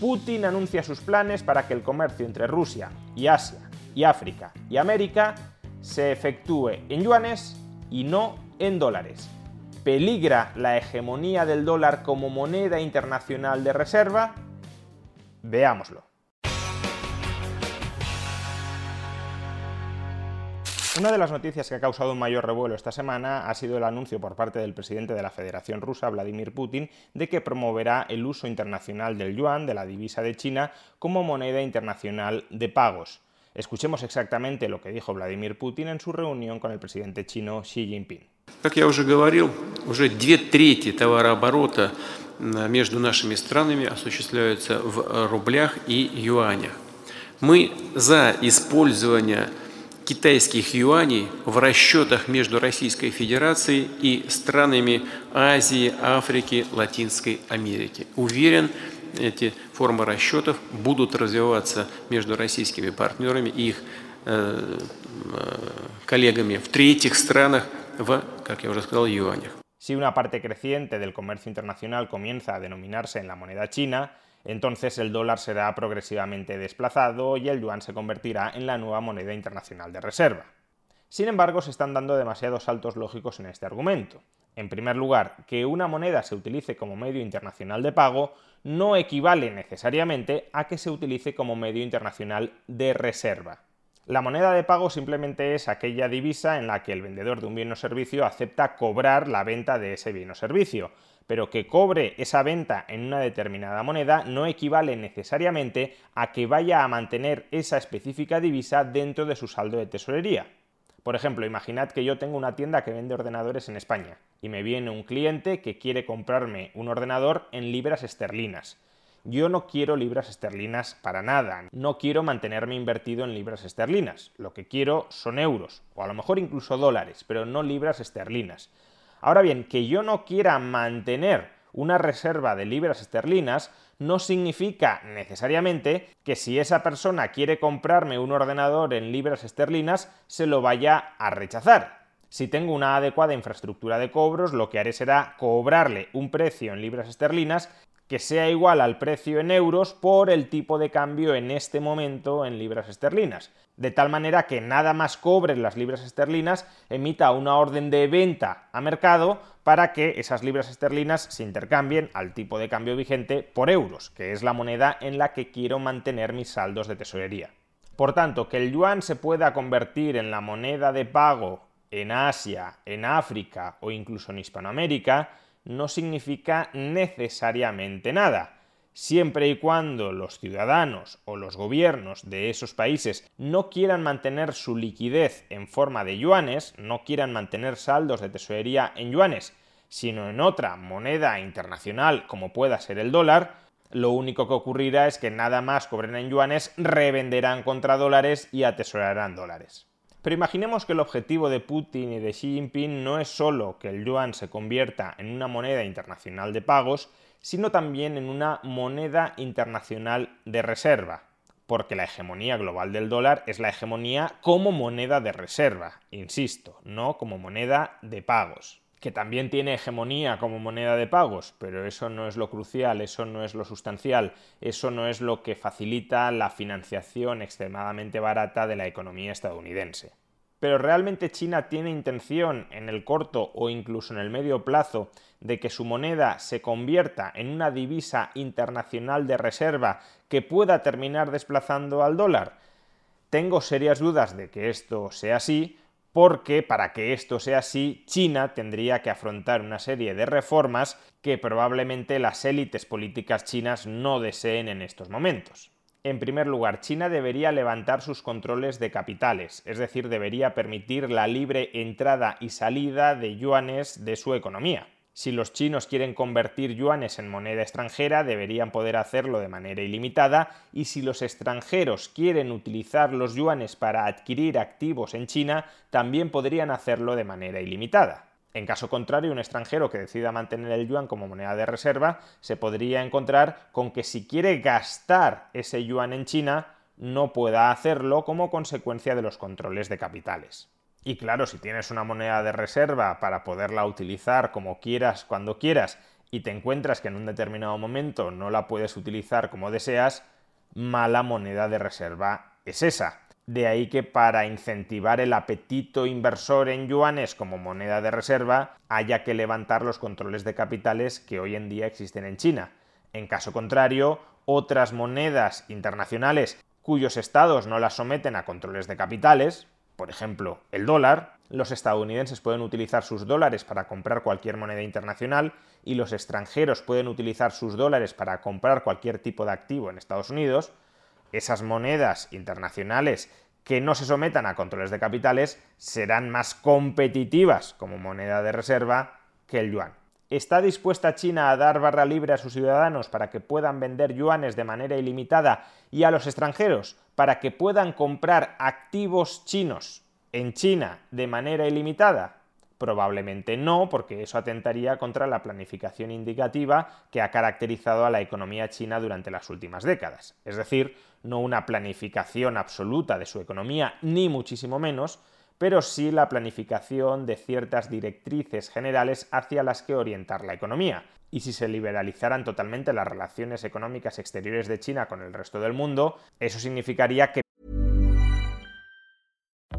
Putin anuncia sus planes para que el comercio entre Rusia y Asia y África y América se efectúe en yuanes y no en dólares. ¿Peligra la hegemonía del dólar como moneda internacional de reserva? Veámoslo. Una de las noticias que ha causado un mayor revuelo esta semana ha sido el anuncio por parte del presidente de la Federación Rusa, Vladimir Putin, de que promoverá el uso internacional del yuan, de la divisa de China, como moneda internacional de pagos. Escuchemos exactamente lo que dijo Vladimir Putin en su reunión con el presidente chino Xi Jinping. Как я уже говорил, уже две трети товарооборота между нашими странами осуществляются в рублях и юанях. Мы за использование китайских юаней в расчетах между Российской Федерацией и странами Азии, Африки, Латинской Америки. Уверен, эти формы расчетов будут развиваться между российскими партнерами и их э, э, коллегами в третьих странах в, как я уже сказал, юанях. Si una parte creciente del comercio internacional comienza a denominarse en la moneda china, entonces el dólar será progresivamente desplazado y el yuan se convertirá en la nueva moneda internacional de reserva. Sin embargo, se están dando demasiados saltos lógicos en este argumento. En primer lugar, que una moneda se utilice como medio internacional de pago no equivale necesariamente a que se utilice como medio internacional de reserva. La moneda de pago simplemente es aquella divisa en la que el vendedor de un bien o servicio acepta cobrar la venta de ese bien o servicio, pero que cobre esa venta en una determinada moneda no equivale necesariamente a que vaya a mantener esa específica divisa dentro de su saldo de tesorería. Por ejemplo, imaginad que yo tengo una tienda que vende ordenadores en España y me viene un cliente que quiere comprarme un ordenador en libras esterlinas. Yo no quiero libras esterlinas para nada, no quiero mantenerme invertido en libras esterlinas, lo que quiero son euros, o a lo mejor incluso dólares, pero no libras esterlinas. Ahora bien, que yo no quiera mantener una reserva de libras esterlinas no significa necesariamente que si esa persona quiere comprarme un ordenador en libras esterlinas se lo vaya a rechazar. Si tengo una adecuada infraestructura de cobros, lo que haré será cobrarle un precio en libras esterlinas que sea igual al precio en euros por el tipo de cambio en este momento en libras esterlinas. De tal manera que nada más cobre las libras esterlinas, emita una orden de venta a mercado para que esas libras esterlinas se intercambien al tipo de cambio vigente por euros, que es la moneda en la que quiero mantener mis saldos de tesorería. Por tanto, que el yuan se pueda convertir en la moneda de pago en Asia, en África o incluso en Hispanoamérica, no significa necesariamente nada. Siempre y cuando los ciudadanos o los gobiernos de esos países no quieran mantener su liquidez en forma de yuanes, no quieran mantener saldos de tesorería en yuanes, sino en otra moneda internacional como pueda ser el dólar, lo único que ocurrirá es que nada más cobren en yuanes, revenderán contra dólares y atesorarán dólares. Pero imaginemos que el objetivo de Putin y de Xi Jinping no es solo que el yuan se convierta en una moneda internacional de pagos, sino también en una moneda internacional de reserva, porque la hegemonía global del dólar es la hegemonía como moneda de reserva, insisto, no como moneda de pagos que también tiene hegemonía como moneda de pagos, pero eso no es lo crucial, eso no es lo sustancial, eso no es lo que facilita la financiación extremadamente barata de la economía estadounidense. Pero ¿realmente China tiene intención en el corto o incluso en el medio plazo de que su moneda se convierta en una divisa internacional de reserva que pueda terminar desplazando al dólar? Tengo serias dudas de que esto sea así, porque para que esto sea así, China tendría que afrontar una serie de reformas que probablemente las élites políticas chinas no deseen en estos momentos. En primer lugar, China debería levantar sus controles de capitales, es decir, debería permitir la libre entrada y salida de yuanes de su economía. Si los chinos quieren convertir yuanes en moneda extranjera, deberían poder hacerlo de manera ilimitada, y si los extranjeros quieren utilizar los yuanes para adquirir activos en China, también podrían hacerlo de manera ilimitada. En caso contrario, un extranjero que decida mantener el yuan como moneda de reserva se podría encontrar con que si quiere gastar ese yuan en China, no pueda hacerlo como consecuencia de los controles de capitales. Y claro, si tienes una moneda de reserva para poderla utilizar como quieras, cuando quieras, y te encuentras que en un determinado momento no la puedes utilizar como deseas, mala moneda de reserva es esa. De ahí que para incentivar el apetito inversor en yuanes como moneda de reserva haya que levantar los controles de capitales que hoy en día existen en China. En caso contrario, otras monedas internacionales cuyos estados no las someten a controles de capitales, por ejemplo, el dólar, los estadounidenses pueden utilizar sus dólares para comprar cualquier moneda internacional y los extranjeros pueden utilizar sus dólares para comprar cualquier tipo de activo en Estados Unidos, esas monedas internacionales que no se sometan a controles de capitales serán más competitivas como moneda de reserva que el yuan. ¿Está dispuesta China a dar barra libre a sus ciudadanos para que puedan vender yuanes de manera ilimitada y a los extranjeros para que puedan comprar activos chinos en China de manera ilimitada? Probablemente no, porque eso atentaría contra la planificación indicativa que ha caracterizado a la economía china durante las últimas décadas. Es decir, no una planificación absoluta de su economía, ni muchísimo menos, pero sí la planificación de ciertas directrices generales hacia las que orientar la economía. Y si se liberalizaran totalmente las relaciones económicas exteriores de China con el resto del mundo, eso significaría que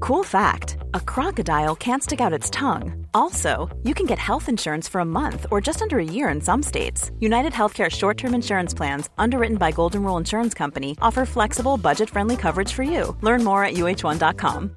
Cool fact a crocodile can't stick out its tongue. Also, you can get health insurance for a month or just under a year in some states. United Healthcare short term insurance plans, underwritten by Golden Rule Insurance Company, offer flexible, budget friendly coverage for you. Learn more at uh1.com.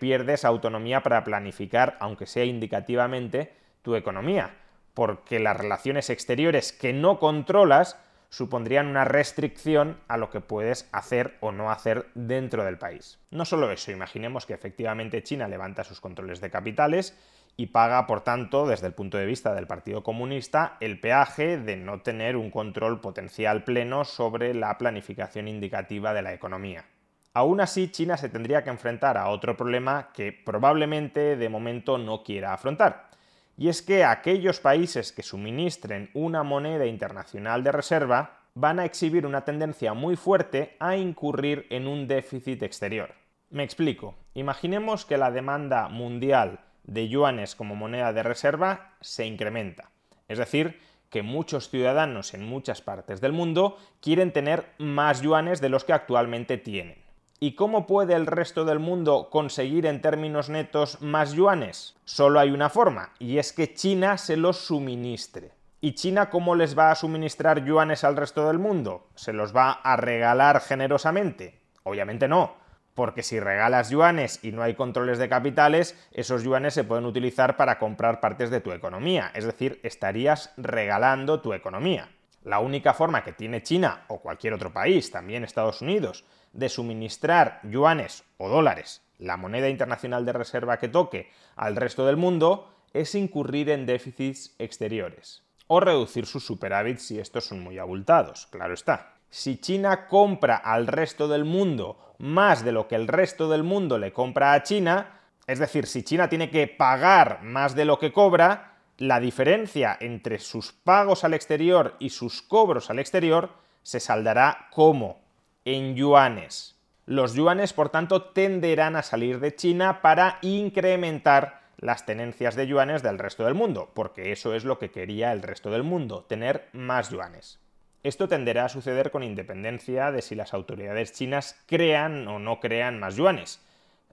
pierdes autonomía para planificar, aunque sea indicativamente, tu economía, porque las relaciones exteriores que no controlas supondrían una restricción a lo que puedes hacer o no hacer dentro del país. No solo eso, imaginemos que efectivamente China levanta sus controles de capitales y paga, por tanto, desde el punto de vista del Partido Comunista, el peaje de no tener un control potencial pleno sobre la planificación indicativa de la economía. Aún así, China se tendría que enfrentar a otro problema que probablemente de momento no quiera afrontar. Y es que aquellos países que suministren una moneda internacional de reserva van a exhibir una tendencia muy fuerte a incurrir en un déficit exterior. Me explico. Imaginemos que la demanda mundial de yuanes como moneda de reserva se incrementa. Es decir, que muchos ciudadanos en muchas partes del mundo quieren tener más yuanes de los que actualmente tienen. ¿Y cómo puede el resto del mundo conseguir en términos netos más yuanes? Solo hay una forma, y es que China se los suministre. ¿Y China cómo les va a suministrar yuanes al resto del mundo? ¿Se los va a regalar generosamente? Obviamente no, porque si regalas yuanes y no hay controles de capitales, esos yuanes se pueden utilizar para comprar partes de tu economía, es decir, estarías regalando tu economía. La única forma que tiene China o cualquier otro país, también Estados Unidos, de suministrar yuanes o dólares, la moneda internacional de reserva que toque, al resto del mundo, es incurrir en déficits exteriores. o reducir sus superávits si estos son muy abultados, claro está. Si China compra al resto del mundo más de lo que el resto del mundo le compra a China, es decir, si China tiene que pagar más de lo que cobra, la diferencia entre sus pagos al exterior y sus cobros al exterior se saldará como en yuanes. Los yuanes, por tanto, tenderán a salir de China para incrementar las tenencias de yuanes del resto del mundo, porque eso es lo que quería el resto del mundo, tener más yuanes. Esto tenderá a suceder con independencia de si las autoridades chinas crean o no crean más yuanes.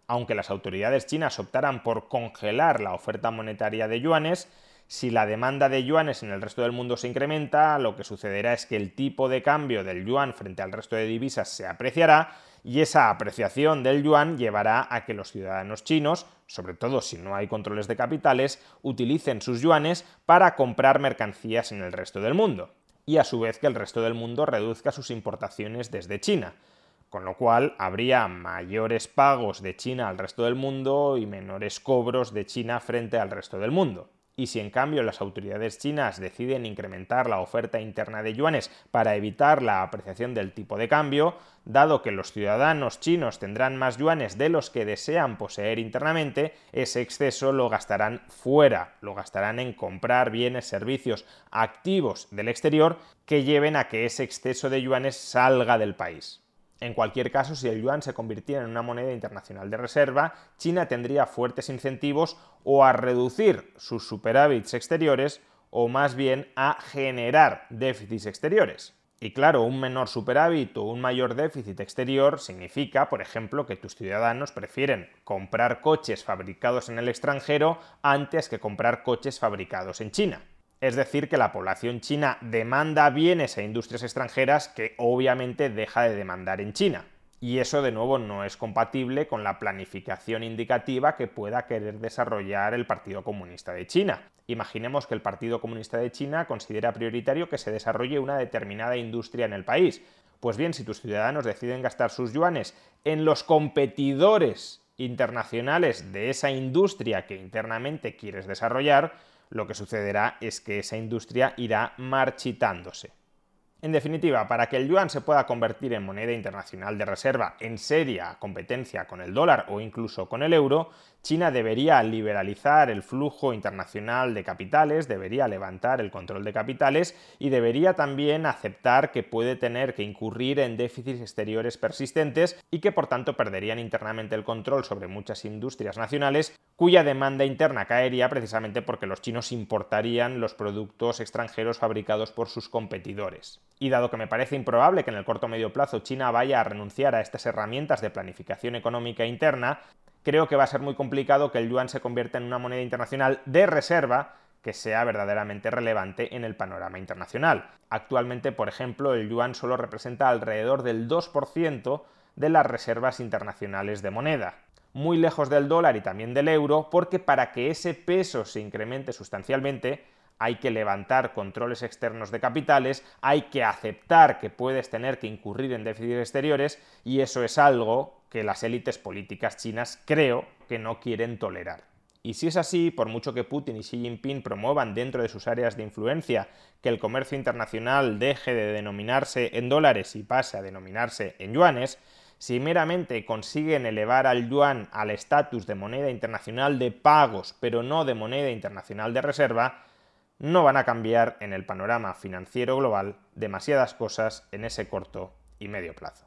Aunque las autoridades chinas optaran por congelar la oferta monetaria de yuanes, si la demanda de yuanes en el resto del mundo se incrementa, lo que sucederá es que el tipo de cambio del yuan frente al resto de divisas se apreciará y esa apreciación del yuan llevará a que los ciudadanos chinos, sobre todo si no hay controles de capitales, utilicen sus yuanes para comprar mercancías en el resto del mundo y a su vez que el resto del mundo reduzca sus importaciones desde China con lo cual habría mayores pagos de China al resto del mundo y menores cobros de China frente al resto del mundo. Y si en cambio las autoridades chinas deciden incrementar la oferta interna de yuanes para evitar la apreciación del tipo de cambio, dado que los ciudadanos chinos tendrán más yuanes de los que desean poseer internamente, ese exceso lo gastarán fuera, lo gastarán en comprar bienes, servicios, activos del exterior que lleven a que ese exceso de yuanes salga del país. En cualquier caso, si el yuan se convirtiera en una moneda internacional de reserva, China tendría fuertes incentivos o a reducir sus superávits exteriores o más bien a generar déficits exteriores. Y claro, un menor superávit o un mayor déficit exterior significa, por ejemplo, que tus ciudadanos prefieren comprar coches fabricados en el extranjero antes que comprar coches fabricados en China. Es decir, que la población china demanda bienes e industrias extranjeras que obviamente deja de demandar en China. Y eso de nuevo no es compatible con la planificación indicativa que pueda querer desarrollar el Partido Comunista de China. Imaginemos que el Partido Comunista de China considera prioritario que se desarrolle una determinada industria en el país. Pues bien, si tus ciudadanos deciden gastar sus yuanes en los competidores internacionales de esa industria que internamente quieres desarrollar, lo que sucederá es que esa industria irá marchitándose. En definitiva, para que el yuan se pueda convertir en moneda internacional de reserva en seria competencia con el dólar o incluso con el euro, China debería liberalizar el flujo internacional de capitales, debería levantar el control de capitales y debería también aceptar que puede tener que incurrir en déficits exteriores persistentes y que por tanto perderían internamente el control sobre muchas industrias nacionales cuya demanda interna caería precisamente porque los chinos importarían los productos extranjeros fabricados por sus competidores. Y dado que me parece improbable que en el corto o medio plazo China vaya a renunciar a estas herramientas de planificación económica interna, creo que va a ser muy complicado que el yuan se convierta en una moneda internacional de reserva que sea verdaderamente relevante en el panorama internacional. Actualmente, por ejemplo, el yuan solo representa alrededor del 2% de las reservas internacionales de moneda muy lejos del dólar y también del euro, porque para que ese peso se incremente sustancialmente, hay que levantar controles externos de capitales, hay que aceptar que puedes tener que incurrir en déficits exteriores y eso es algo que las élites políticas chinas creo que no quieren tolerar. Y si es así, por mucho que Putin y Xi Jinping promuevan dentro de sus áreas de influencia que el comercio internacional deje de denominarse en dólares y pase a denominarse en yuanes, si meramente consiguen elevar al yuan al estatus de moneda internacional de pagos, pero no de moneda internacional de reserva, no van a cambiar en el panorama financiero global demasiadas cosas en ese corto y medio plazo.